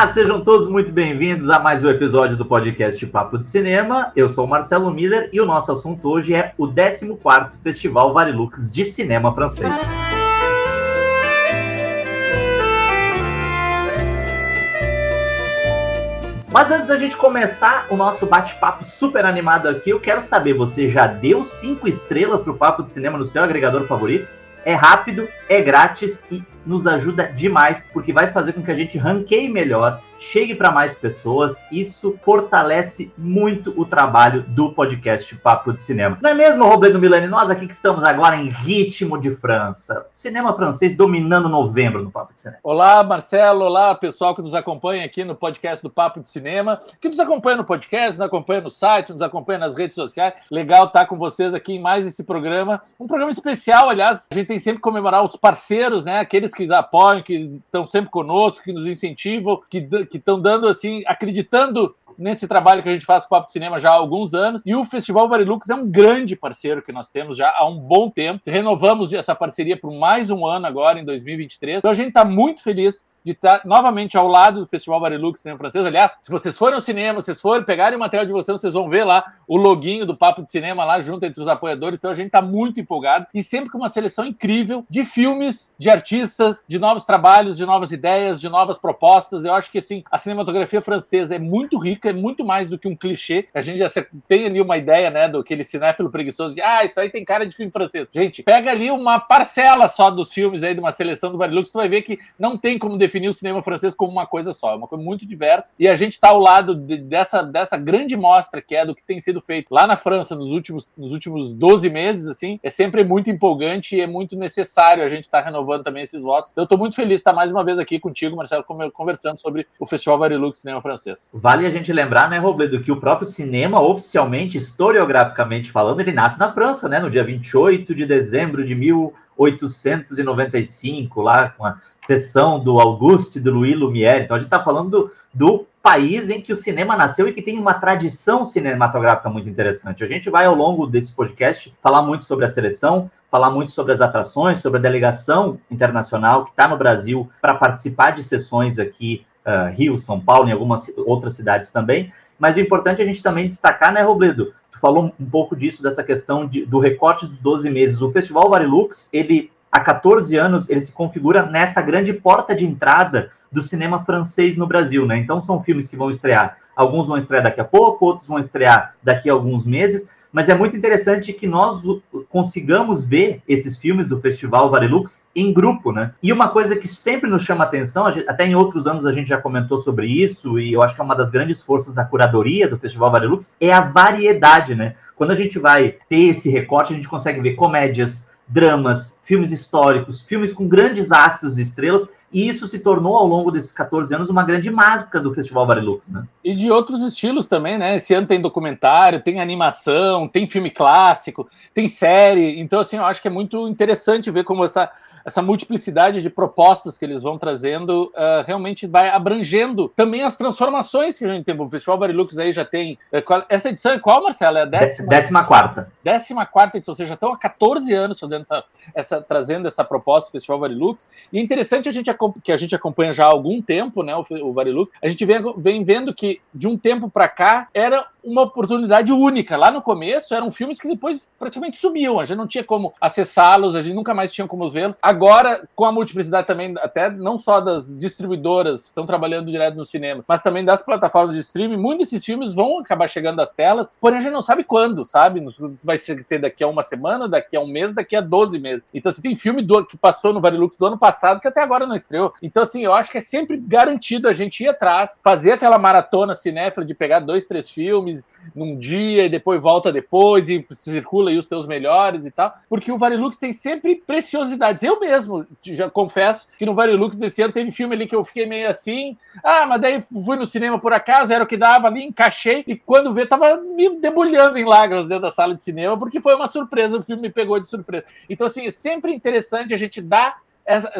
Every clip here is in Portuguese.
Olá, sejam todos muito bem-vindos a mais um episódio do podcast Papo de Cinema. Eu sou o Marcelo Miller e o nosso assunto hoje é o 14º Festival Varilux de Cinema Francês. Mas antes da gente começar o nosso bate-papo super animado aqui, eu quero saber, você já deu cinco estrelas pro Papo de Cinema no seu agregador favorito? É rápido, é grátis e nos ajuda demais, porque vai fazer com que a gente ranqueie melhor, chegue para mais pessoas. Isso fortalece muito o trabalho do podcast Papo de Cinema. Não é mesmo, Robledo Milani? Nós aqui que estamos agora em ritmo de França. Cinema francês dominando novembro no Papo de Cinema. Olá, Marcelo. Olá, pessoal que nos acompanha aqui no podcast do Papo de Cinema, que nos acompanha no podcast, nos acompanha no site, nos acompanha nas redes sociais. Legal estar com vocês aqui em mais esse programa. Um programa especial, aliás, a gente tem sempre que comemorar os parceiros, né? Aqueles que apoiam, que estão sempre conosco, que nos incentivam, que estão dando assim, acreditando nesse trabalho que a gente faz com o Papo de Cinema já há alguns anos. E o Festival Varilux é um grande parceiro que nós temos já há um bom tempo. Renovamos essa parceria por mais um ano agora, em 2023. Então a gente está muito feliz de estar novamente ao lado do Festival Barilux Cinema Francês. Aliás, se vocês forem ao cinema, vocês forem pegarem o material de vocês, vocês vão ver lá o loginho do Papo de Cinema lá junto entre os apoiadores. Então a gente está muito empolgado e sempre com uma seleção incrível de filmes, de artistas, de novos trabalhos, de novas ideias, de novas propostas. Eu acho que assim, a cinematografia francesa é muito rica, é muito mais do que um clichê. A gente já tem ali uma ideia, né, do aquele cinéfilo preguiçoso de, ah, isso aí tem cara de filme francês. Gente, pega ali uma parcela só dos filmes aí de uma seleção do Barilux, tu vai ver que não tem como definir o cinema francês como uma coisa só, é uma coisa muito diversa. E a gente está ao lado de, dessa, dessa grande mostra que é do que tem sido feito lá na França nos últimos, nos últimos 12 meses, assim, é sempre muito empolgante e é muito necessário a gente estar tá renovando também esses votos. Então, eu estou muito feliz de estar mais uma vez aqui contigo, Marcelo, conversando sobre o Festival Varilux Cinema Francês. Vale a gente lembrar, né, Robledo, que o próprio cinema, oficialmente, historiograficamente falando, ele nasce na França, né, no dia 28 de dezembro de 1895, lá com a sessão do Auguste de Louis Lumière. Então a gente está falando do, do, país em que o cinema nasceu e que tem uma tradição cinematográfica muito interessante. A gente vai, ao longo desse podcast, falar muito sobre a seleção, falar muito sobre as atrações, sobre a delegação internacional que está no Brasil para participar de sessões aqui, uh, Rio, São Paulo, em algumas outras cidades também. Mas o importante é a gente também destacar, né, Robledo? Falou um pouco disso, dessa questão de, do recorte dos 12 meses. O Festival Varilux, ele há 14 anos, ele se configura nessa grande porta de entrada do cinema francês no Brasil, né? Então são filmes que vão estrear, alguns vão estrear daqui a pouco, outros vão estrear daqui a alguns meses, mas é muito interessante que nós consigamos ver esses filmes do Festival Varilux em grupo, né? E uma coisa que sempre nos chama atenção, até em outros anos a gente já comentou sobre isso, e eu acho que é uma das grandes forças da curadoria do Festival Varilux, é a variedade, né? Quando a gente vai ter esse recorte, a gente consegue ver comédias, dramas, filmes históricos, filmes com grandes astros e estrelas, e isso se tornou, ao longo desses 14 anos, uma grande marca do Festival Varilux, né? E de outros estilos também, né? Esse ano tem documentário, tem animação, tem filme clássico, tem série. Então, assim, eu acho que é muito interessante ver como essa essa multiplicidade de propostas que eles vão trazendo uh, realmente vai abrangendo também as transformações que a gente tem. O Festival Barilux aí já tem. Qual, essa edição é qual, Marcelo? É a décima, décima quarta. Décima quarta edição, ou seja, estão há 14 anos fazendo essa, essa, trazendo essa proposta do Festival Barilux. E é interessante a gente, que a gente acompanha já há algum tempo, né? O, o Barilux, a gente vem, vem vendo que de um tempo para cá era uma oportunidade única. Lá no começo eram filmes que depois praticamente sumiam, a gente não tinha como acessá-los, a gente nunca mais tinha como vê-los. Agora, com a multiplicidade também, até não só das distribuidoras que estão trabalhando direto no cinema, mas também das plataformas de streaming, muitos desses filmes vão acabar chegando às telas, porém a gente não sabe quando, sabe? Vai ser daqui a uma semana, daqui a um mês, daqui a 12 meses. Então, assim, tem filme do, que passou no Varilux do ano passado que até agora não estreou. Então, assim, eu acho que é sempre garantido a gente ir atrás, fazer aquela maratona cinéfila de pegar dois, três filmes num dia e depois volta depois e circula aí os teus melhores e tal, porque o Varilux tem sempre preciosidades. Eu mesmo, já confesso que no Varilux desse ano teve filme ali que eu fiquei meio assim, ah, mas daí fui no cinema por acaso, era o que dava ali, encaixei, e quando vê, tava me debulhando em lágrimas dentro da sala de cinema, porque foi uma surpresa, o filme me pegou de surpresa. Então, assim, é sempre interessante a gente dar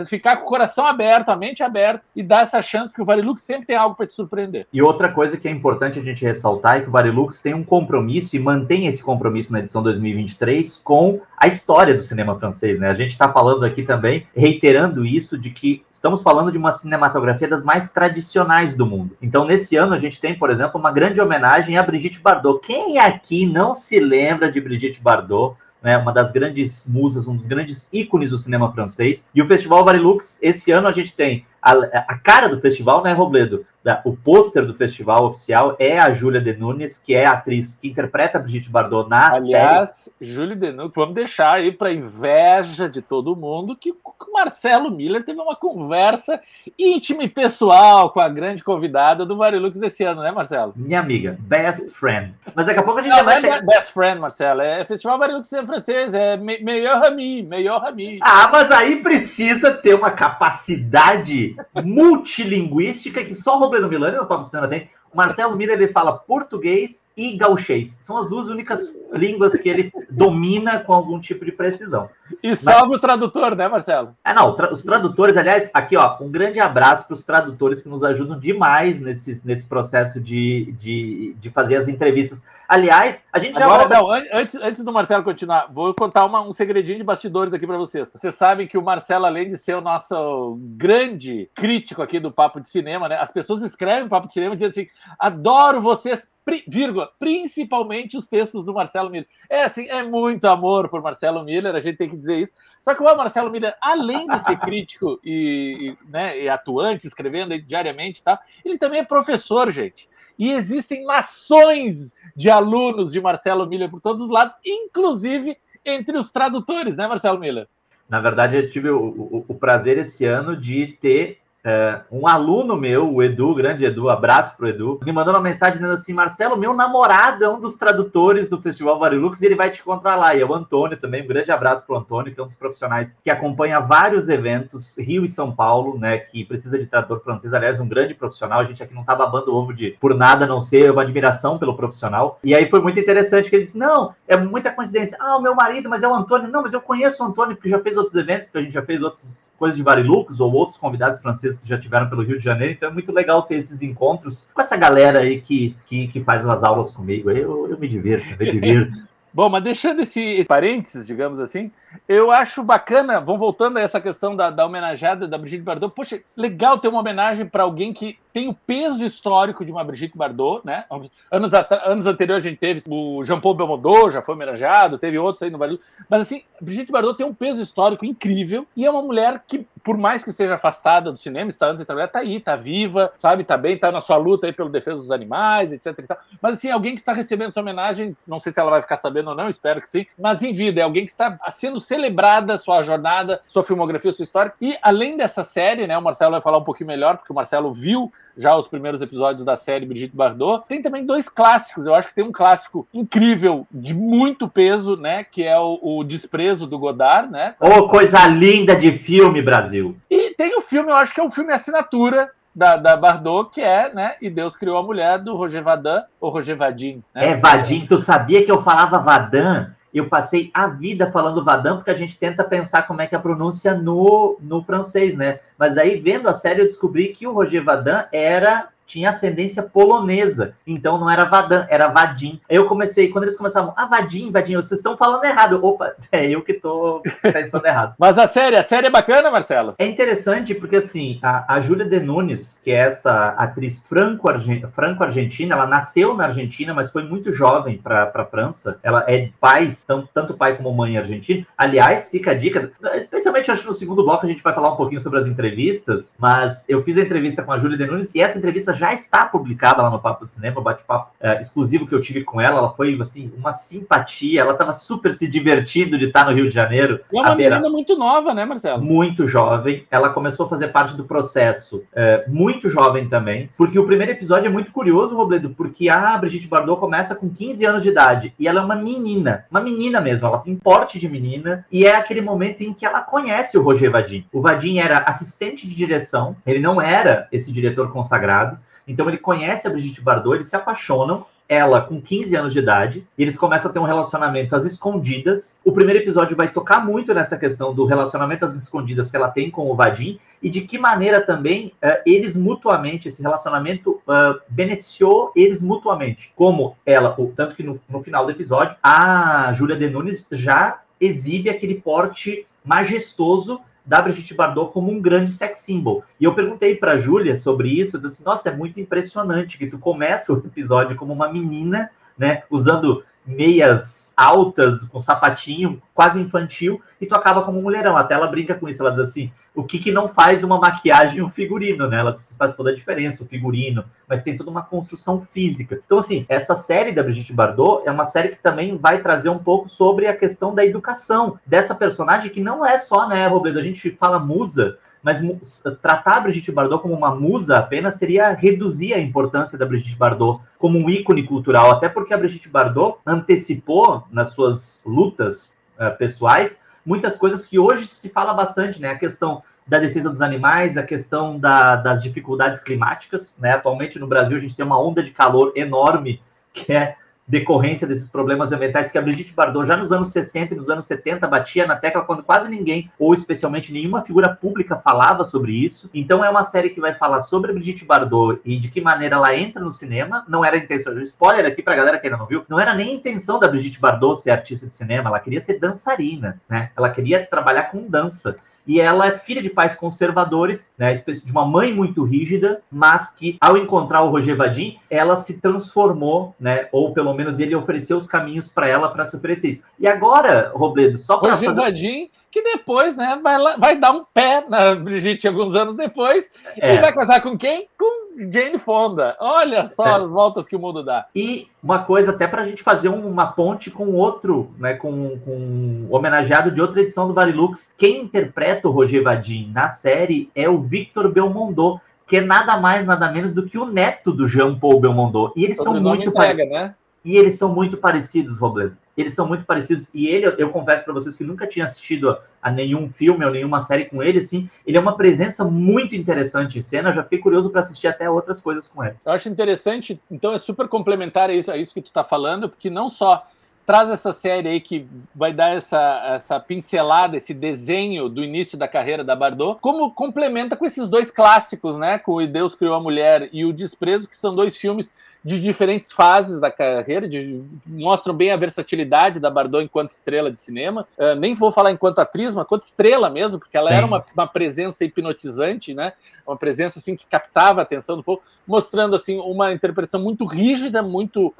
ficar com o coração aberto, a mente aberta e dar essa chance, que o Varilux sempre tem algo para te surpreender. E outra coisa que é importante a gente ressaltar é que o Varilux tem um compromisso e mantém esse compromisso na edição 2023 com a história do cinema francês, né? A gente está falando aqui também, reiterando isso, de que estamos falando de uma cinematografia das mais tradicionais do mundo. Então, nesse ano, a gente tem, por exemplo, uma grande homenagem a Brigitte Bardot. Quem aqui não se lembra de Brigitte Bardot? Né, uma das grandes musas, um dos grandes ícones do cinema francês. E o Festival Varilux, esse ano a gente tem a, a cara do festival, né, Robledo? Da, o pôster do festival oficial é a Júlia Denunes, que é a atriz que interpreta a Brigitte Bardot na Aliás, série. Aliás, Júlia Denunes, vamos deixar aí para inveja de todo mundo que o Marcelo Miller teve uma conversa íntima e pessoal com a grande convidada do Marilux desse ano, né, Marcelo? Minha amiga, best friend. Mas daqui a pouco a gente não, vai não é chegar... best friend, Marcelo, é Festival Marilux em francês, é melhor ami, melhor ami. Ah, mas aí precisa ter uma capacidade multilinguística que só o Robledo Milano e o Pablo Sena tem. Marcelo Miller ele fala português e gauchês. São as duas únicas línguas que ele domina com algum tipo de precisão. E salve Mas... o tradutor, né, Marcelo? É, não, tra os tradutores, aliás, aqui, ó, um grande abraço para os tradutores que nos ajudam demais nesse, nesse processo de, de, de fazer as entrevistas. Aliás, a gente Agora, já. Não, antes, antes do Marcelo continuar, vou contar uma, um segredinho de bastidores aqui para vocês. Vocês sabem que o Marcelo, além de ser o nosso grande crítico aqui do Papo de Cinema, né? As pessoas escrevem Papo de Cinema dizendo assim: adoro vocês vírgula, principalmente os textos do Marcelo Miller. É assim, é muito amor por Marcelo Miller, a gente tem que dizer isso. Só que o Marcelo Miller, além de ser crítico e, e, né, e atuante, escrevendo diariamente, tá, ele também é professor, gente. E existem nações de alunos de Marcelo Miller por todos os lados, inclusive entre os tradutores, né, Marcelo Miller? Na verdade, eu tive o, o, o prazer esse ano de ter é, um aluno meu, o Edu, grande Edu, abraço pro Edu, me mandou uma mensagem dizendo assim: Marcelo, meu namorado é um dos tradutores do Festival Varilux e ele vai te encontrar lá. E é o Antônio também, um grande abraço pro Antônio, que é um dos profissionais que acompanha vários eventos, Rio e São Paulo, né? Que precisa de tradutor francês, aliás, um grande profissional. A gente aqui não tá babando ovo de por nada não ser uma admiração pelo profissional. E aí foi muito interessante que ele disse: Não, é muita coincidência. Ah, o meu marido, mas é o Antônio. Não, mas eu conheço o Antônio, porque já fez outros eventos, porque a gente já fez outras coisas de Varilux ou outros convidados franceses que já tiveram pelo Rio de Janeiro, então é muito legal ter esses encontros com essa galera aí que, que, que faz as aulas comigo. Eu, eu me divirto, eu me divirto. Bom, mas deixando esse parênteses, digamos assim, eu acho bacana, vão voltando a essa questão da, da homenageada da Brigitte Bardot. Poxa, legal ter uma homenagem para alguém que tem o peso histórico de uma Brigitte Bardot, né? Anos, anos anteriores a gente teve o Jean-Paul Belmondo, já foi homenageado, teve outros aí no Vale. Mas assim, Brigitte Bardot tem um peso histórico incrível e é uma mulher que, por mais que esteja afastada do cinema, está antes de trabalhar, tá aí, tá viva, sabe, tá bem, tá na sua luta aí pelo defesa dos animais, etc Mas assim, alguém que está recebendo essa homenagem, não sei se ela vai ficar sabendo ou não, espero que sim, mas em vida, é alguém que está sendo celebrada sua jornada, sua filmografia, sua história. E além dessa série, né, o Marcelo vai falar um pouquinho melhor, porque o Marcelo viu já os primeiros episódios da série Brigitte Bardot. Tem também dois clássicos. Eu acho que tem um clássico incrível, de muito peso, né? Que é o, o Desprezo do Godard, né? Ô, oh, coisa linda de filme, Brasil! E tem o filme, eu acho que é um filme assinatura da, da Bardot, que é, né? E Deus criou a mulher do Roger Vadim, ou Roger Vadim, né? É, Vadim. Tu sabia que eu falava Vadim? Eu passei a vida falando Vadam, porque a gente tenta pensar como é que é a pronúncia no, no francês, né? Mas aí, vendo a série, eu descobri que o Roger Vadan era tinha ascendência polonesa, então não era Vadan, era Vadim. Aí eu comecei, quando eles começavam, ah, Vadim, Vadim, vocês estão falando errado. Opa, é eu que tô pensando errado. Mas a série, a série é bacana, Marcelo? É interessante porque, assim, a, a Júlia De Nunes, que é essa atriz franco-argentina, franco ela nasceu na Argentina, mas foi muito jovem para a França. Ela é pai, tanto, tanto pai como mãe argentina. Aliás, fica a dica, especialmente acho que no segundo bloco a gente vai falar um pouquinho sobre as entrevistas, mas eu fiz a entrevista com a Júlia De Nunes e essa entrevista já está publicada lá no Papo do Cinema, o bate-papo é, exclusivo que eu tive com ela. Ela foi, assim, uma simpatia. Ela estava super se divertindo de estar no Rio de Janeiro. E é uma beira... menina muito nova, né, Marcelo? Muito jovem. Ela começou a fazer parte do processo é, muito jovem também, porque o primeiro episódio é muito curioso, Robledo, porque a Brigitte Bardot começa com 15 anos de idade e ela é uma menina, uma menina mesmo. Ela tem porte de menina e é aquele momento em que ela conhece o Roger Vadim. O Vadim era assistente de direção, ele não era esse diretor consagrado. Então ele conhece a Brigitte Bardot, eles se apaixonam, ela com 15 anos de idade, e eles começam a ter um relacionamento às escondidas. O primeiro episódio vai tocar muito nessa questão do relacionamento às escondidas que ela tem com o Vadim e de que maneira também uh, eles mutuamente, esse relacionamento uh, beneficiou eles mutuamente. Como ela, tanto que no, no final do episódio, a Júlia de Nunes já exibe aquele porte majestoso da Brigitte Bardot como um grande sex symbol. E eu perguntei para a Júlia sobre isso, eu disse assim, nossa, é muito impressionante que tu começa o episódio como uma menina, né, usando meias altas, com sapatinho, quase infantil, e tu acaba como um mulherão. Até ela brinca com isso, ela diz assim, o que, que não faz uma maquiagem um figurino, né? Ela faz toda a diferença, o figurino, mas tem toda uma construção física. Então, assim, essa série da Brigitte Bardot é uma série que também vai trazer um pouco sobre a questão da educação dessa personagem, que não é só, né, Robledo? A gente fala musa, mas tratar a Brigitte Bardot como uma musa apenas seria reduzir a importância da Brigitte Bardot como um ícone cultural, até porque a Brigitte Bardot antecipou nas suas lutas uh, pessoais muitas coisas que hoje se fala bastante, né? A questão da defesa dos animais, a questão da, das dificuldades climáticas, né? Atualmente no Brasil a gente tem uma onda de calor enorme que é decorrência desses problemas ambientais que a Brigitte Bardot já nos anos 60 e nos anos 70 batia na tecla quando quase ninguém, ou especialmente nenhuma figura pública falava sobre isso. Então é uma série que vai falar sobre a Brigitte Bardot e de que maneira ela entra no cinema. Não era a intenção, spoiler aqui pra galera que ainda não viu, não era nem a intenção da Brigitte Bardot ser artista de cinema, ela queria ser dançarina, né? Ela queria trabalhar com dança e ela é filha de pais conservadores, né, de uma mãe muito rígida, mas que ao encontrar o Roger Vadim, ela se transformou, né, ou pelo menos ele ofereceu os caminhos para ela para se oferecer isso. E agora, Robledo, só para Roger fazer... Vadim que depois, né, vai, vai dar um pé na Brigitte alguns anos depois é. e vai casar com quem? Com Jane Fonda. Olha só é. as voltas que o mundo dá. E uma coisa, até para a gente fazer uma ponte com outro, né, com, com um homenageado de outra edição do Varilux. Quem interpreta o Roger Vadim na série é o Victor Belmondo, que é nada mais, nada menos do que o neto do Jean Paul Belmondo. E eles são muito entrega, né? E eles são muito parecidos, Robledo. Eles são muito parecidos. E ele, eu, eu confesso para vocês que nunca tinha assistido a, a, nenhum filme ou nenhuma série com ele, assim. Ele é uma presença muito interessante em cena. Eu já fiquei curioso para assistir até outras coisas com ele. Eu acho interessante, então é super complementar a isso, a isso que tu está falando, porque não só traz essa série aí que vai dar essa, essa pincelada, esse desenho do início da carreira da Bardot, como complementa com esses dois clássicos, né? Com o Deus Criou a Mulher e o Desprezo, que são dois filmes de diferentes fases da carreira, de, mostram bem a versatilidade da Bardot enquanto estrela de cinema. Uh, nem vou falar enquanto atriz, mas enquanto estrela mesmo, porque ela Sim. era uma, uma, presença hipnotizante, né? Uma presença assim que captava a atenção do povo, mostrando assim uma interpretação muito rígida, muito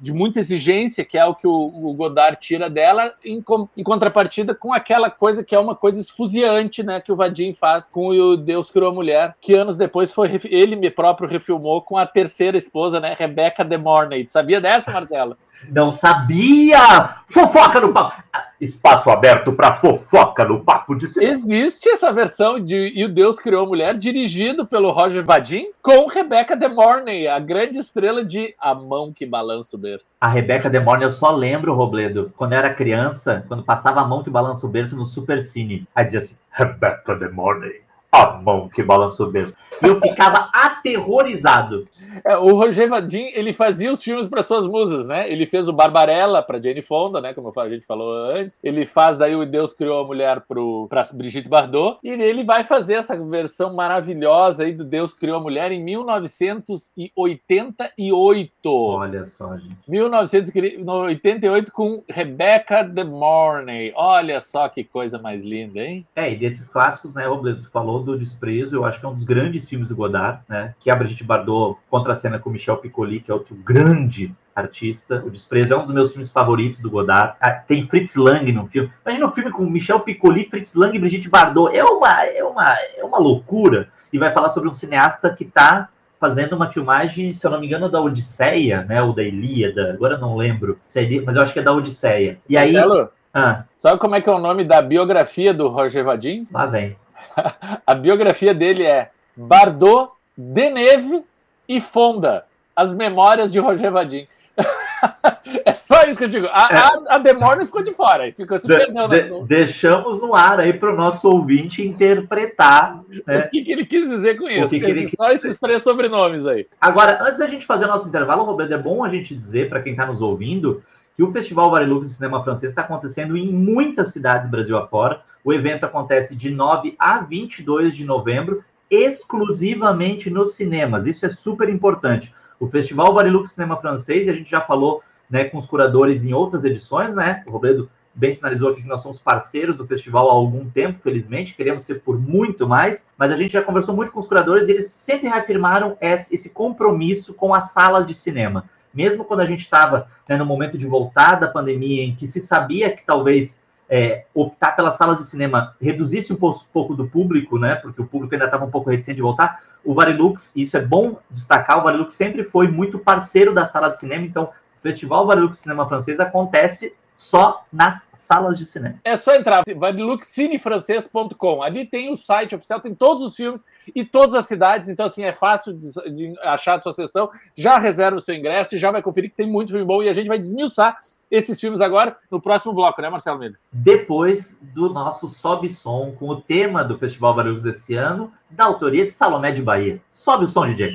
de muita exigência, que é o que o, Godard tira dela, em, em, contrapartida com aquela coisa que é uma coisa esfuziante, né, que o Vadim faz com o Deus Criou a Mulher, que anos depois foi ele me próprio refilmou com a terceira esposa, né, Rebecca De Mornay. Sabia dessa, Marcelo? Não sabia! Fofoca no papo! Espaço aberto para fofoca no papo de cinema. Existe essa versão de E o Deus Criou a Mulher, dirigido pelo Roger Vadim, com Rebecca De Mornay, a grande estrela de A Mão que Balança o Berço. A Rebecca De Mornay, eu só lembro, Robledo, quando eu era criança, quando passava A Mão que Balança o Berço no Super Cine. Aí dizia assim, Rebecca De Mornay a mão que berço. E eu ficava aterrorizado. É, o Roger Vadim, ele fazia os filmes para suas musas, né? Ele fez o Barbarella para Jane Fonda, né? Como a gente falou antes. Ele faz daí o Deus Criou a Mulher para Brigitte Bardot. E ele vai fazer essa versão maravilhosa aí do Deus Criou a Mulher em 1988. Olha só, gente. 1988 com Rebecca De Mornay. Olha só que coisa mais linda, hein? É, e desses clássicos, né, Robledo, tu falou do Desprezo, eu acho que é um dos grandes filmes do Godard, né? Que é a Brigitte Bardot contra a cena com Michel Piccoli, que é outro grande artista. O Desprezo é um dos meus filmes favoritos do Godard. Ah, tem Fritz Lang no filme. Imagina um filme com Michel Piccoli, Fritz Lang e Brigitte Bardot. É uma, é uma, é uma loucura. E vai falar sobre um cineasta que está fazendo uma filmagem, se eu não me engano, da Odisseia, né? Ou da Ilíada, agora não lembro, é mas eu acho que é da Odisseia. E aí. Marcelo, ah, sabe como é que é o nome da biografia do Roger Vadim? Lá vem. a biografia dele é Bardot, Deneve e Fonda, as memórias de Roger Vadim. é só isso que eu digo. A, é. a, a Morning ficou de fora. Ficou se de, perdendo. De. Deixamos no ar aí para o nosso ouvinte interpretar. Né? O que, que, ele quis dizer com isso? Que que ele... Só esses três sobrenomes aí. Agora, antes da gente fazer o nosso intervalo, Roberto, é bom a gente dizer para quem está nos ouvindo que o Festival Varilux de Cinema Francês está acontecendo em muitas cidades Brasil afora. O evento acontece de 9 a 22 de novembro, exclusivamente nos cinemas. Isso é super importante. O Festival Varilux Cinema Francês, a gente já falou né, com os curadores em outras edições, né? O Robledo bem sinalizou aqui que nós somos parceiros do festival há algum tempo, felizmente, queremos ser por muito mais, mas a gente já conversou muito com os curadores e eles sempre reafirmaram esse compromisso com as salas de cinema mesmo quando a gente estava né, no momento de voltar da pandemia, em que se sabia que talvez é, optar pelas salas de cinema reduzisse um pouco, do público, né? Porque o público ainda estava um pouco reticente de voltar. O Varilux, isso é bom destacar, o Varilux sempre foi muito parceiro da sala de cinema, então o Festival Varilux Cinema Francês acontece só nas salas de cinema. É só entrar, variluxcinefrancês.com. Ali tem o site oficial, tem todos os filmes e todas as cidades, então assim é fácil de, de achar a sua sessão. Já reserva o seu ingresso e já vai conferir que tem muito filme bom e a gente vai desmiuçar esses filmes agora no próximo bloco, né, Marcelo Mendes? Depois do nosso Sobe Som com o tema do Festival Barulhos esse ano, da autoria de Salomé de Bahia. Sobe o som, DJ.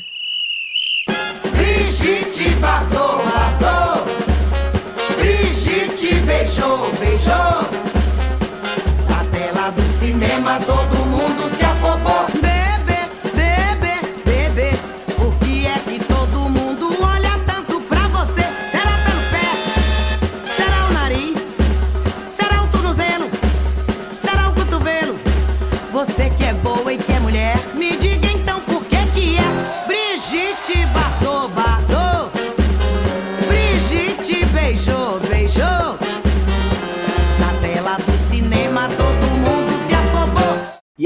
Brigitte Bardot, Bardot. Brigitte beijou, beijou. Na tela do cinema todo mundo se afobou.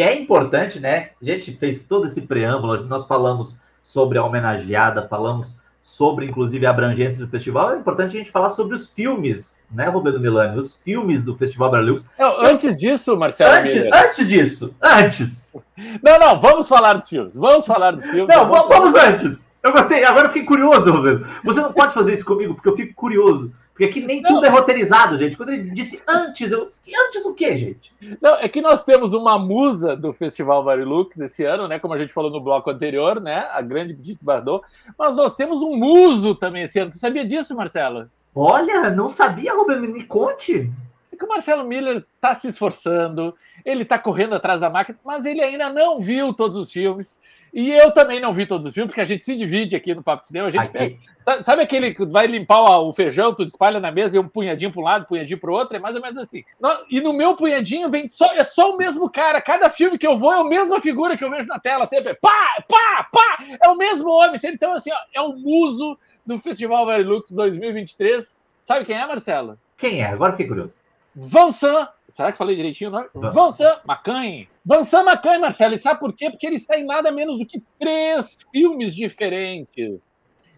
É importante, né? A gente fez todo esse preâmbulo, nós falamos sobre a homenageada, falamos sobre, inclusive, a abrangência do festival. É importante a gente falar sobre os filmes, né, Roberto Milani? Os filmes do Festival Bralux. Antes disso, Marcelo. Antes, antes disso, antes. Não, não, vamos falar dos filmes. Vamos falar dos filmes. Não, vamos, vamos antes. Eu gostei, agora eu fiquei curioso, Roberto. Você não pode fazer isso comigo, porque eu fico curioso. Porque aqui nem não. tudo é roteirizado, gente. Quando ele disse antes, eu antes o quê, gente? Não, é que nós temos uma musa do Festival Varilux esse ano, né? Como a gente falou no bloco anterior, né? A grande Brigitte Bardot. Mas nós temos um muso também esse ano. Tu sabia disso, Marcelo? Olha, não sabia, Roberto. Me conte. É que o Marcelo Miller está se esforçando, ele está correndo atrás da máquina, mas ele ainda não viu todos os filmes. E eu também não vi todos os filmes, porque a gente se divide aqui no Papo de Cinema. A gente pega, sabe aquele que vai limpar o feijão, tu espalha na mesa e um punhadinho para um lado, um punhadinho para o outro? É mais ou menos assim. E no meu punhadinho vem só, é só o mesmo cara. Cada filme que eu vou é a mesma figura que eu vejo na tela, sempre. Pá, pá, pá! É o mesmo homem. Sempre. Então, assim, ó, é o muso do Festival Verilux 2023. Sabe quem é, Marcelo? Quem é? Agora fiquei curioso. Vincent, será que falei direitinho o nome? Vincent Macanhe. Vincent Macanhe, Marcelo, e sabe por quê? Porque ele está em nada menos do que três filmes diferentes.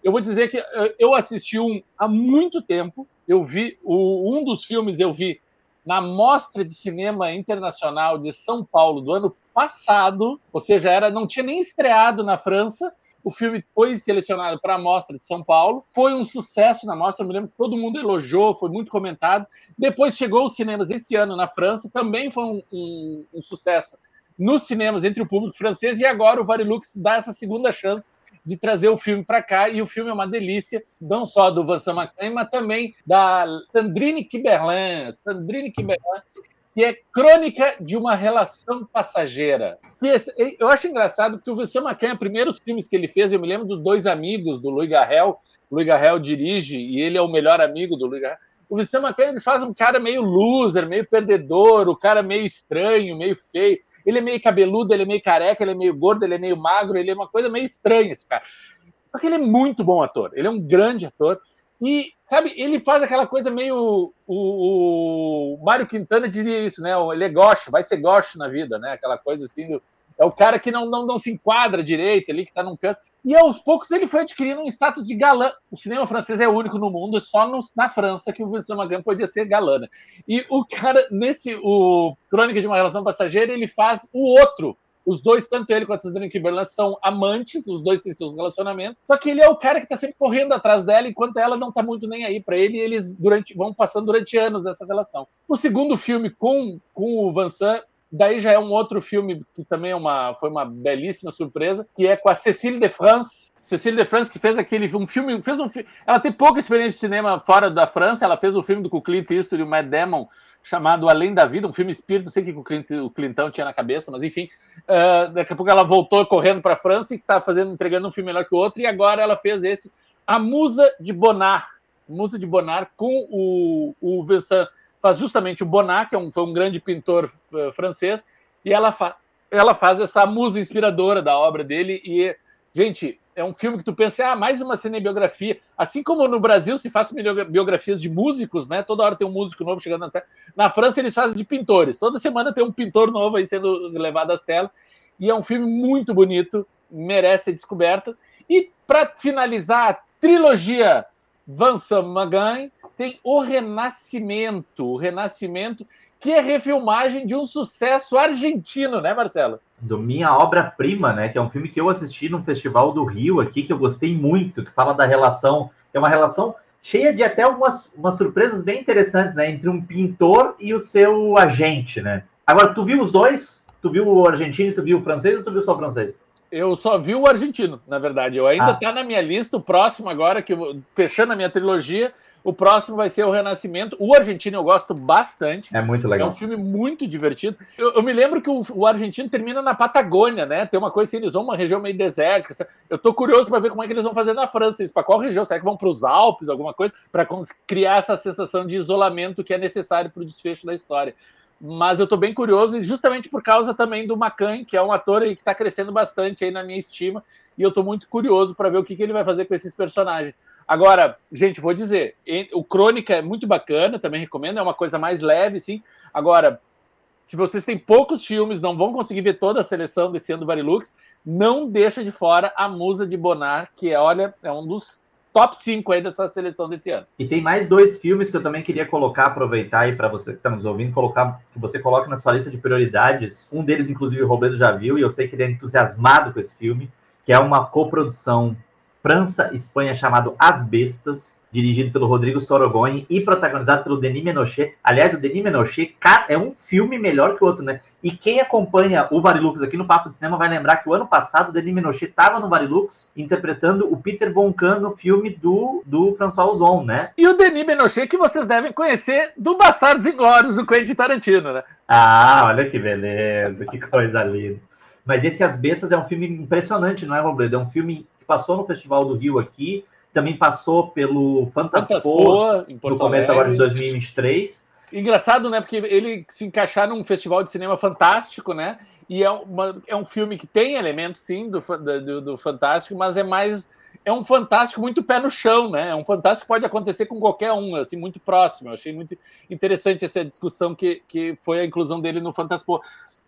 Eu vou dizer que eh, eu assisti um há muito tempo. Eu vi o, um dos filmes eu vi na Mostra de Cinema Internacional de São Paulo do ano passado, ou seja, era não tinha nem estreado na França o filme foi selecionado para a Mostra de São Paulo, foi um sucesso na Mostra, eu me lembro que todo mundo elogiou, foi muito comentado. Depois chegou aos cinemas esse ano na França, também foi um, um, um sucesso nos cinemas entre o público francês, e agora o Varilux dá essa segunda chance de trazer o filme para cá, e o filme é uma delícia, não só do Vincent Macron, mas também da Sandrine Kiberlin. Sandrine Kiberlin, que é Crônica de uma Relação Passageira. Eu acho engraçado que o Vincent Macan, primeiros filmes que ele fez, eu me lembro dos Dois Amigos, do Louis Garrel. O Louis Garrel dirige e ele é o melhor amigo do Louis Garrel. O Vincent Macan ele faz um cara meio loser, meio perdedor, o cara meio estranho, meio feio. Ele é meio cabeludo, ele é meio careca, ele é meio gordo, ele é meio magro, ele é uma coisa meio estranha, esse cara. Só que ele é muito bom ator, ele é um grande ator. E, sabe, ele faz aquela coisa meio. O, o Mário Quintana diria isso, né? Ele é gosto, vai ser gosto na vida, né? Aquela coisa assim. Do, é o cara que não, não, não se enquadra direito ali, que está num canto. E aos poucos ele foi adquirindo um status de galã. O cinema francês é o único no mundo, só no, na França que o Vincent Magrin podia ser galã. Né? E o cara, nesse o Crônica de uma Relação Passageira, ele faz o outro, Os dois, tanto ele quanto a Cidadania Kimberland, são amantes, os dois têm seus relacionamentos. Só que ele é o cara que está sempre correndo atrás dela, enquanto ela não está muito nem aí para ele, e eles durante, vão passando durante anos dessa relação. O segundo filme com, com o Van Sant Daí já é um outro filme que também é uma, foi uma belíssima surpresa, que é com a Cecile de France. Cecile de France que fez aquele um filme, fez um ela tem pouca experiência de cinema fora da França, ela fez um filme do Clint Eastwood e o Matt Damon chamado Além da Vida, um filme espírito, não sei o que o, Clint, o Clintão tinha na cabeça, mas enfim, uh, daqui a pouco ela voltou correndo para a França e está fazendo, entregando um filme melhor que o outro, e agora ela fez esse, A Musa de Bonnard, Musa de Bonnard, com o, o Vincent faz justamente o Bonnat, que é um, foi um grande pintor uh, francês, e ela faz, ela faz essa musa inspiradora da obra dele. E, gente, é um filme que tu pensa, ah, mais uma cinebiografia. Assim como no Brasil se faz biografias de músicos, né? Toda hora tem um músico novo chegando na tela. Na França eles fazem de pintores. Toda semana tem um pintor novo aí sendo levado às telas. E é um filme muito bonito, merece ser descoberto. E para finalizar a trilogia Vincent Magan, tem O Renascimento, O Renascimento, que é refilmagem de um sucesso argentino, né, Marcelo? Do Minha Obra-Prima, né, que é um filme que eu assisti num festival do Rio aqui, que eu gostei muito, que fala da relação, é uma relação cheia de até algumas umas surpresas bem interessantes, né, entre um pintor e o seu agente, né. Agora, tu viu os dois? Tu viu o argentino e tu viu o francês ou tu viu só o francês? Eu só vi o argentino, na verdade. Eu ainda ah. tá na minha lista, o próximo agora, que eu, fechando a minha trilogia, o próximo vai ser o Renascimento. O argentino eu gosto bastante. É muito legal. É um filme muito divertido. Eu, eu me lembro que o, o, argentino termina na Patagônia, né? Tem uma coisa assim, eles vão uma região meio desértica. Eu tô curioso para ver como é que eles vão fazer na França. Isso para qual região? Será que vão para os Alpes, alguma coisa? Para criar essa sensação de isolamento que é necessário para o desfecho da história mas eu estou bem curioso, justamente por causa também do Macan, que é um ator que está crescendo bastante aí na minha estima, e eu estou muito curioso para ver o que, que, ele vai fazer com esses personagens. Agora, gente, vou dizer, o Crônica é muito bacana, também recomendo, é uma coisa mais leve, sim. Agora, se vocês têm poucos filmes, não vão conseguir ver toda a seleção desse ano do Varilux, não deixa de fora a Musa de Bonar, que é, olha, é um dos top 5 aí dessa seleção desse ano. E tem mais dois filmes que eu também queria colocar, aproveitar aí para você que está nos ouvindo, colocar que você coloque na sua lista de prioridades. Um deles, inclusive, o Roberto já viu, e eu sei que ele é entusiasmado com esse filme, que é uma coprodução França, Espanha, chamado As Bestas, dirigido pelo Rodrigo Sorogoyen e protagonizado pelo Denis Menochet. Aliás, o Denis Menochet é um filme melhor que o outro, né? E quem acompanha o Varilux aqui no Papo de Cinema vai lembrar que o ano passado o Denis Menochet estava no Varilux interpretando o Peter Von Kahn no filme do, do François Ozon, né? E o Denis Menochet que vocês devem conhecer do Bastardos Inglórios do Quentin Tarantino, né? Ah, olha que beleza, que coisa linda. Mas esse As Bestas é um filme impressionante, não é, Robledo? É um filme passou no Festival do Rio aqui, também passou pelo Fantaspo no começo agora de 2023. Engraçado, né? Porque ele se encaixar num festival de cinema fantástico, né? E é, uma, é um filme que tem elementos, sim, do, do, do fantástico, mas é mais é um fantástico muito pé no chão, né? É um fantástico que pode acontecer com qualquer um, assim, muito próximo. Eu achei muito interessante essa discussão que, que foi a inclusão dele no Fantaspo.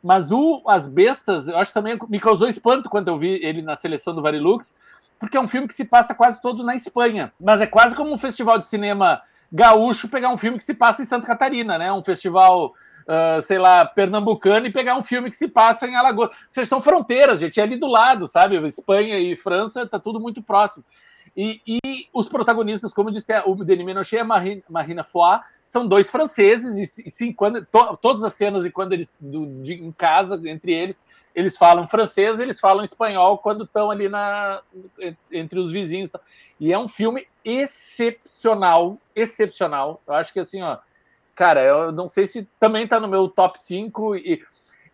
Mas o As Bestas, eu acho também me causou espanto quando eu vi ele na seleção do Varilux, porque é um filme que se passa quase todo na Espanha. Mas é quase como um festival de cinema gaúcho pegar um filme que se passa em Santa Catarina, né? Um festival, uh, sei lá, pernambucano e pegar um filme que se passa em Alagoas. Vocês são fronteiras, gente, é ali do lado, sabe? Espanha e França, tá tudo muito próximo. E, e, os protagonistas, como disse o Denis Menochet e a Marina, Marina Foy, são dois franceses, e, e sim, quando, to, todas as cenas e quando eles, do, de, em casa, entre eles, eles falam francês, eles falam espanhol quando estão ali na, entre os vizinhos. E é um filme excepcional, excepcional. Eu acho que assim, ó, cara, eu não sei se também está no meu top 5 e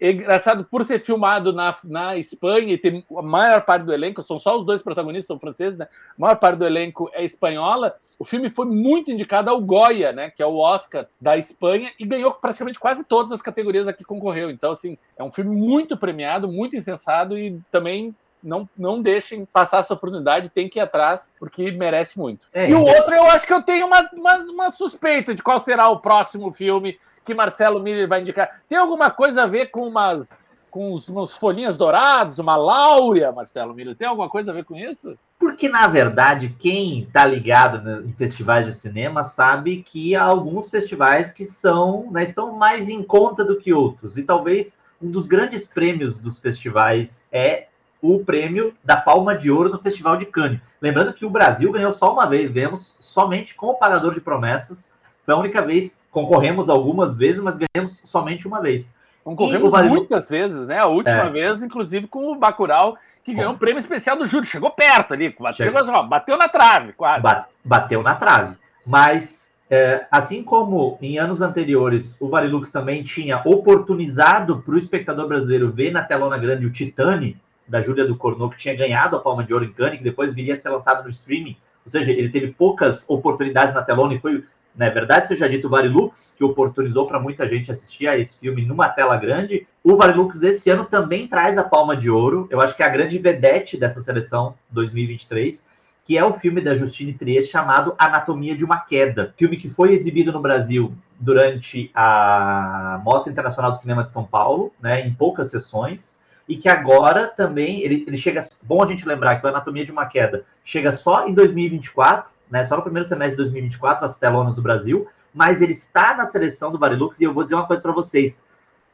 é engraçado, por ser filmado na, na Espanha e ter a maior parte do elenco, são só os dois protagonistas, são franceses, né? A maior parte do elenco é espanhola. O filme foi muito indicado ao Goya, né? Que é o Oscar da Espanha, e ganhou praticamente quase todas as categorias a que concorreu. Então, assim, é um filme muito premiado, muito insensado e também não, não deixem passar essa oportunidade, tem que ir atrás, porque merece muito. É, e o outro, eu acho que eu tenho uma, uma, uma, suspeita de qual será o próximo filme que Marcelo Miller vai indicar. Tem alguma coisa a ver com umas com uns, uns folhinhas douradas, uma láurea, Marcelo Miller? Tem alguma coisa a ver com isso? Porque, na verdade, quem está ligado em festivais de cinema sabe que há alguns festivais que são, né, estão mais em conta do que outros. E talvez um dos grandes prêmios dos festivais é o prêmio da Palma de Ouro no Festival de Cannes. Lembrando que o Brasil ganhou só uma vez, ganhamos somente com o Pagador de Promessas. Foi a única vez, concorremos algumas vezes, mas ganhamos somente uma vez. Concorremos Vale... muitas vezes, né? A última é. vez, inclusive, com o Bacurau, que ganhou um prêmio especial do júri. Chegou perto ali, assim, ó, bateu na trave, quase. Bateu na trave. Mas, é, assim como em anos anteriores, o Varilux também tinha oportunizado para o espectador brasileiro ver na telona grande o Titane, da Júlia do Cornô, que tinha ganhado a Palma de Ouro em Cannes, que depois viria a ser lançado no streaming. Ou seja, ele teve poucas oportunidades na telona e foi, na verdade, seja dito, o Varilux, que oportunizou para muita gente assistir a esse filme numa tela grande. O Varilux desse ano também traz a Palma de Ouro. Eu acho que é a grande vedete dessa seleção 2023 que é o filme da Justine Trier chamado Anatomia de uma Queda. Filme que foi exibido no Brasil durante a Mostra Internacional de Cinema de São Paulo, né, em poucas sessões e que agora também ele, ele chega. Bom a gente lembrar que a Anatomia de uma Queda chega só em 2024, né? Só no primeiro semestre de 2024, as telonas do Brasil, mas ele está na seleção do Barilux, e eu vou dizer uma coisa para vocês.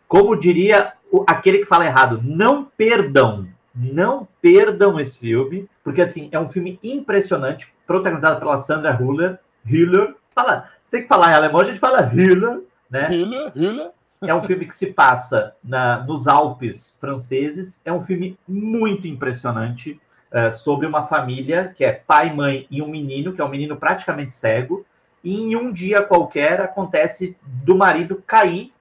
Como diria o, aquele que fala errado, não perdam, não perdam esse filme, porque assim, é um filme impressionante, protagonizado pela Sandra Hüller. Hüller, fala, você tem que falar em alemão, a gente fala Hüller, né? Hüller, Hüller. É um filme que se passa na, nos Alpes franceses. É um filme muito impressionante uh, sobre uma família que é pai, mãe e um menino, que é um menino praticamente cego. E em um dia qualquer acontece do marido cair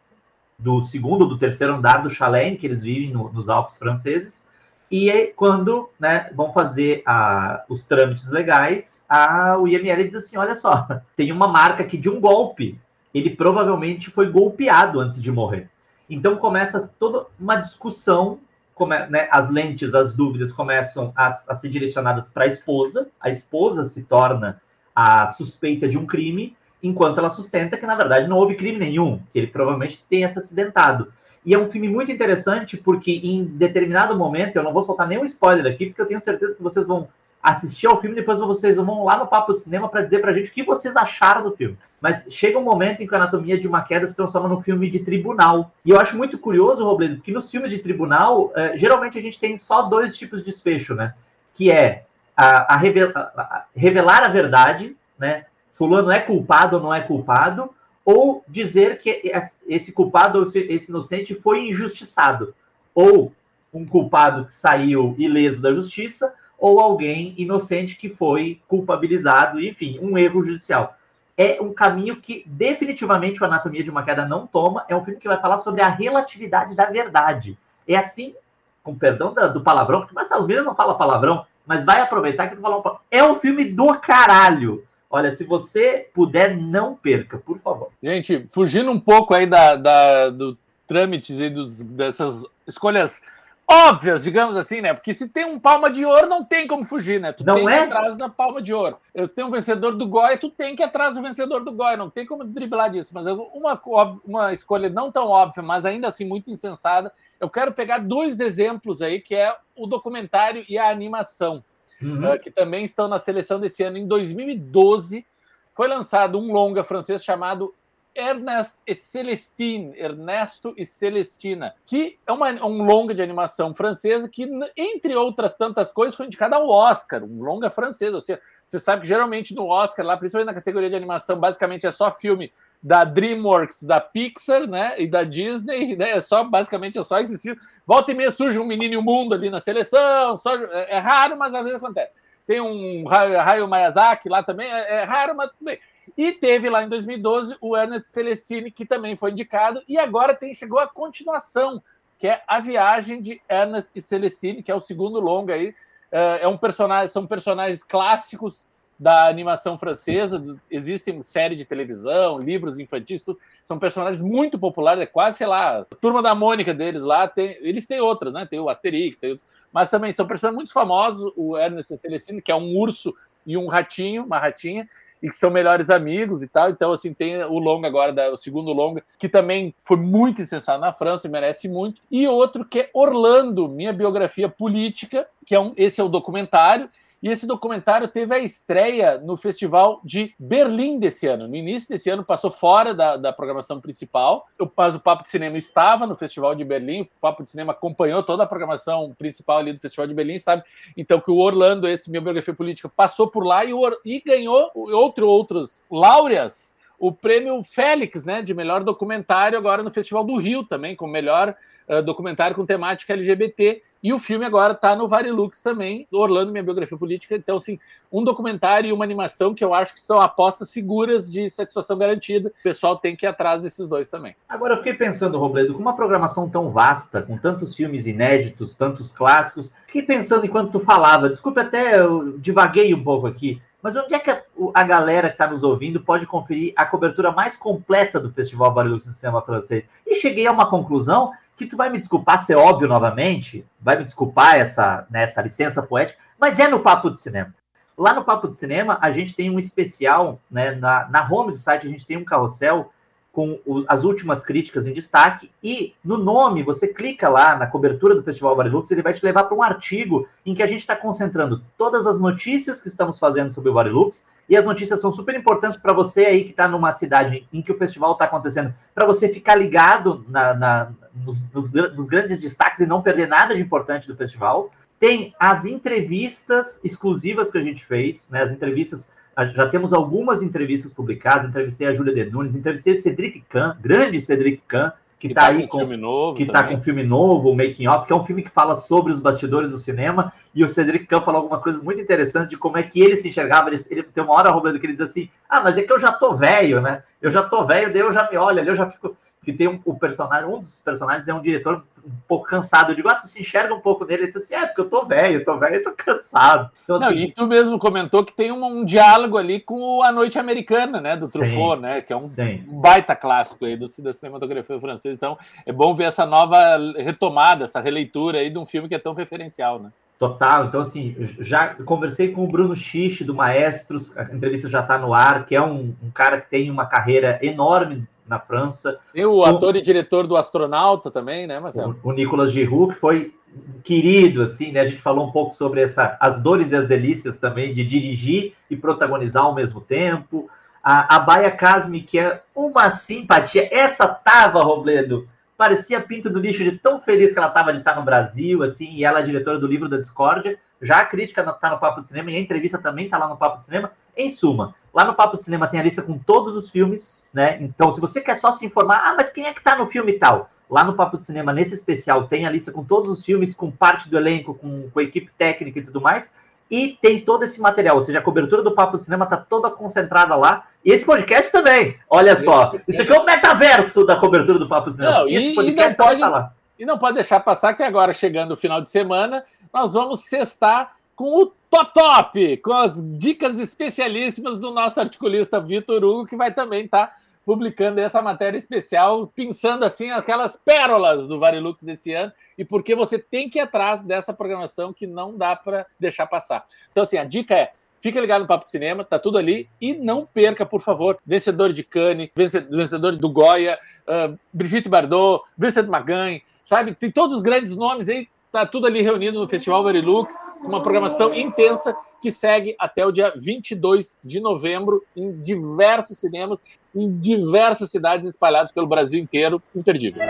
do segundo, do terceiro andar do chalé em que eles vivem no, nos Alpes franceses. E é quando né, vão fazer a, os trâmites legais, a, o IML diz assim: olha só, tem uma marca aqui de um golpe ele provavelmente foi golpeado antes de morrer. Então começa toda uma discussão, come, né, as lentes, as dúvidas começam a, a ser direcionadas para a esposa, a esposa se torna a suspeita de um crime, enquanto ela sustenta que na verdade não houve crime nenhum, que ele provavelmente tenha se acidentado. E é um filme muito interessante porque em determinado momento, eu não vou soltar nenhum spoiler aqui, porque eu tenho certeza que vocês vão assistir ao filme, depois vocês vão lá no Papo de Cinema para dizer para a gente o que vocês acharam do filme. Mas chega um momento em que a Anatomia de uma Queda se transforma num filme de tribunal. E eu acho muito curioso, Robledo, porque nos filmes de tribunal, eh, geralmente a gente tem só dois tipos de desfecho, né? Que é a, a, revel, a, revelar a verdade, né? Fulano é culpado ou não é culpado, ou dizer que esse culpado ou esse inocente foi injustiçado. Ou um culpado que saiu ileso da justiça, ou alguém inocente que foi culpabilizado, enfim, um erro judicial. É um caminho que definitivamente o Anatomia de uma Queda não toma. É um filme que vai falar sobre a relatividade da verdade. É assim, com perdão do palavrão, porque Marcelo Miller não fala palavrão, mas vai aproveitar que não fala um palavrão. É um filme do caralho. Olha, se você puder, não perca, por favor. Gente, fugindo um pouco aí da, da do trâmites e dos, dessas escolhas óbvias, digamos assim, né? Porque se tem um palma de ouro, não tem como fugir, né? Tu não tem é? que ir atrás da palma de ouro. Eu tenho um vencedor do Goya, tu tem que ir atrás do vencedor do Goya, não tem como driblar disso. Mas uma, uma escolha não tão óbvia, mas ainda assim muito insensada, eu quero pegar dois exemplos aí, que é o documentário e a animação, uhum. uh, que também estão na seleção desse ano. Em 2012, foi lançado um longa francês chamado Ernest e Celestine, Ernesto e Celestina, que é uma, um longa de animação francesa que, entre outras tantas coisas, foi indicado ao Oscar, um longa francês. Ou seja, você sabe que geralmente no Oscar, lá, principalmente na categoria de animação, basicamente é só filme da DreamWorks, da Pixar, né, e da Disney, né, é só, basicamente é só esse filme. Volta e meia surge um menino e o um mundo ali na seleção, só, é, é, raro, mas às vezes acontece. Tem um Hayao Miyazaki lá também, é, é raro, mas tudo bem. E teve lá em 2012 o Ernest Celestini, que também foi indicado, e agora tem, chegou a continuação, que é A Viagem de Ernest e Celestini, que é o segundo longa aí. É, é um personagem, são personagens clássicos da animação francesa, existem série de televisão, livros infantis, tudo. são personagens muito populares, é quase, sei lá, a turma da Mônica deles lá, tem, eles têm outras, né? Tem o Asterix, tem outros, mas também são personagens muito famosos, o Ernest Celestino, que é um urso e um ratinho, uma ratinha, e que são melhores amigos e tal. Então, assim, tem o longa agora, da, o segundo longa, que também foi muito insensado na França e merece muito. E outro que é Orlando, minha biografia política, que é um, esse é o documentário, E esse documentário teve a estreia no Festival de Berlim desse ano. No início desse ano passou fora da, da programação principal, mas o Papo de Cinema estava no Festival de Berlim, o Papo de Cinema acompanhou toda a programação principal ali do Festival de Berlim, sabe? Então que o Orlando, esse meu biografia política, passou por lá e, e ganhou, outro outros laureas, o prêmio Félix, né, de melhor documentário agora no Festival do Rio também, com melhor uh, documentário com temática LGBT. E o filme agora está no Varilux também, do Orlando, minha biografia política. Então, assim, um documentário e uma animação que eu acho que são apostas seguras de satisfação garantida. O pessoal tem que ir atrás desses dois também. Agora, eu fiquei pensando, Robledo, com uma programação tão vasta, com tantos filmes inéditos, tantos clássicos, fiquei pensando enquanto tu falava, desculpe até, eu divaguei um pouco aqui, mas onde é que a, a galera que está nos ouvindo pode conferir a cobertura mais completa do Festival Varilux do Cinema Francês? E cheguei a uma conclusão que tu vai me desculpar ser óbvio novamente, vai me desculpar essa, né, essa licença poética, mas é no Papo de Cinema. Lá no Papo de Cinema, a gente tem um especial, né, na, na home do site, a gente tem um carrossel com as últimas críticas em destaque, e no nome, você clica lá na cobertura do Festival Barilux, ele vai te levar para um artigo em que a gente está concentrando todas as notícias que estamos fazendo sobre o Barilux, e as notícias são super importantes para você aí que está numa cidade em que o festival está acontecendo, para você ficar ligado na, na nos, nos, nos grandes destaques e não perder nada de importante do festival. Tem as entrevistas exclusivas que a gente fez, né? As entrevistas, já temos algumas entrevistas publicadas. Entrevistei a Júlia de Nunes, entrevistei o Cedric Kahn, grande Cedric Kahn, que está tá aí com, filme novo que está com um filme novo, o Making Off, que é um filme que fala sobre os bastidores do cinema. E o Cedric Kahn falou algumas coisas muito interessantes de como é que ele se enxergava. Ele, ele tem uma hora, Roberto, que ele diz assim: Ah, mas é que eu já tô velho, né? Eu já tô velho, daí eu já me olho ali, eu já fico que tem um, o personagem, um dos personagens é um diretor um pouco cansado. Eu digo, ah, tu se enxerga um pouco nele. Ele disse assim, é, porque eu tô velho, eu tô velho, eu tô cansado. Então, Não, assim, e tu mesmo comentou que tem um, um, diálogo ali com A Noite Americana, né, do Truffaut, sim, né, que é um sim. baita clássico aí do, da cinematografia francesa. Então, é bom ver essa nova retomada, essa releitura aí de um filme que é tão referencial, né? Total, então assim, já conversei com o Bruno Xixi do Maestros, a entrevista já está no ar, que é um, um cara que tem uma carreira enorme na França. E o ator e diretor do Astronauta também, né, Marcelo? O, o Nicolas Giroux, que foi querido, assim, né? A gente falou um pouco sobre essa, as dores e as delícias também de dirigir e protagonizar ao mesmo tempo. A, a Baia Casmi, que é uma simpatia. Essa tava, Robledo, parecia pinto do lixo de tão feliz que ela tava de estar no Brasil, assim, e ela é diretora do livro da Discórdia. Já a crítica está no Papo de Cinema e a entrevista também está lá no Papo de Cinema. Em suma, lá no Papo de Cinema tem a lista com todos os filmes, né? Então, se você quer só se informar, ah, mas quem é que tá no filme e tal? Lá no Papo de Cinema, nesse especial, tem a lista com todos os filmes, com parte do elenco, com, com a equipe técnica e tudo mais. E tem todo esse material, ou seja, a cobertura do Papo de Cinema está toda concentrada lá. E esse podcast também, olha só. Isso aqui é o metaverso da cobertura do Papo de Cinema. Não, e, esse podcast e pode, lá. E não pode deixar passar que agora, chegando o final de semana, nós vamos cestar com o Top Top, com as dicas especialíssimas do nosso articulista Vitor Hugo, que vai também estar tá publicando essa matéria especial, pensando assim aquelas pérolas do Varilux desse ano e porque você tem que ir atrás dessa programação que não dá para deixar passar. Então, assim, a dica é Fica ligado no Papo de Cinema, tá tudo ali. E não perca, por favor, vencedor de Cannes, vencedor do Goya, uh, Brigitte Bardot, Vincent Magan, sabe? Tem todos os grandes nomes aí Está tudo ali reunido no Festival Verilux, uma programação intensa que segue até o dia 22 de novembro em diversos cinemas, em diversas cidades espalhadas pelo Brasil inteiro. Imperdível.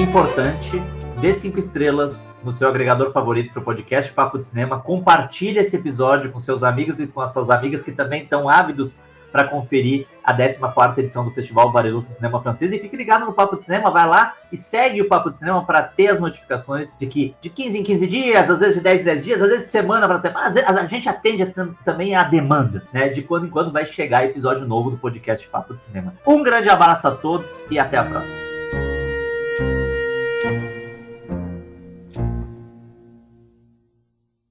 Importante dê cinco estrelas no seu agregador favorito para o podcast Papo de Cinema. Compartilhe esse episódio com seus amigos e com as suas amigas que também estão ávidos para conferir a 14 edição do Festival Barulho do Cinema Francês. E fique ligado no Papo de Cinema, vai lá e segue o Papo de Cinema para ter as notificações de que de 15 em 15 dias, às vezes de 10 em 10 dias, às vezes semana para semana. Às vezes, a gente atende também a demanda, né? De quando em quando vai chegar episódio novo do podcast Papo de Cinema. Um grande abraço a todos e até a próxima.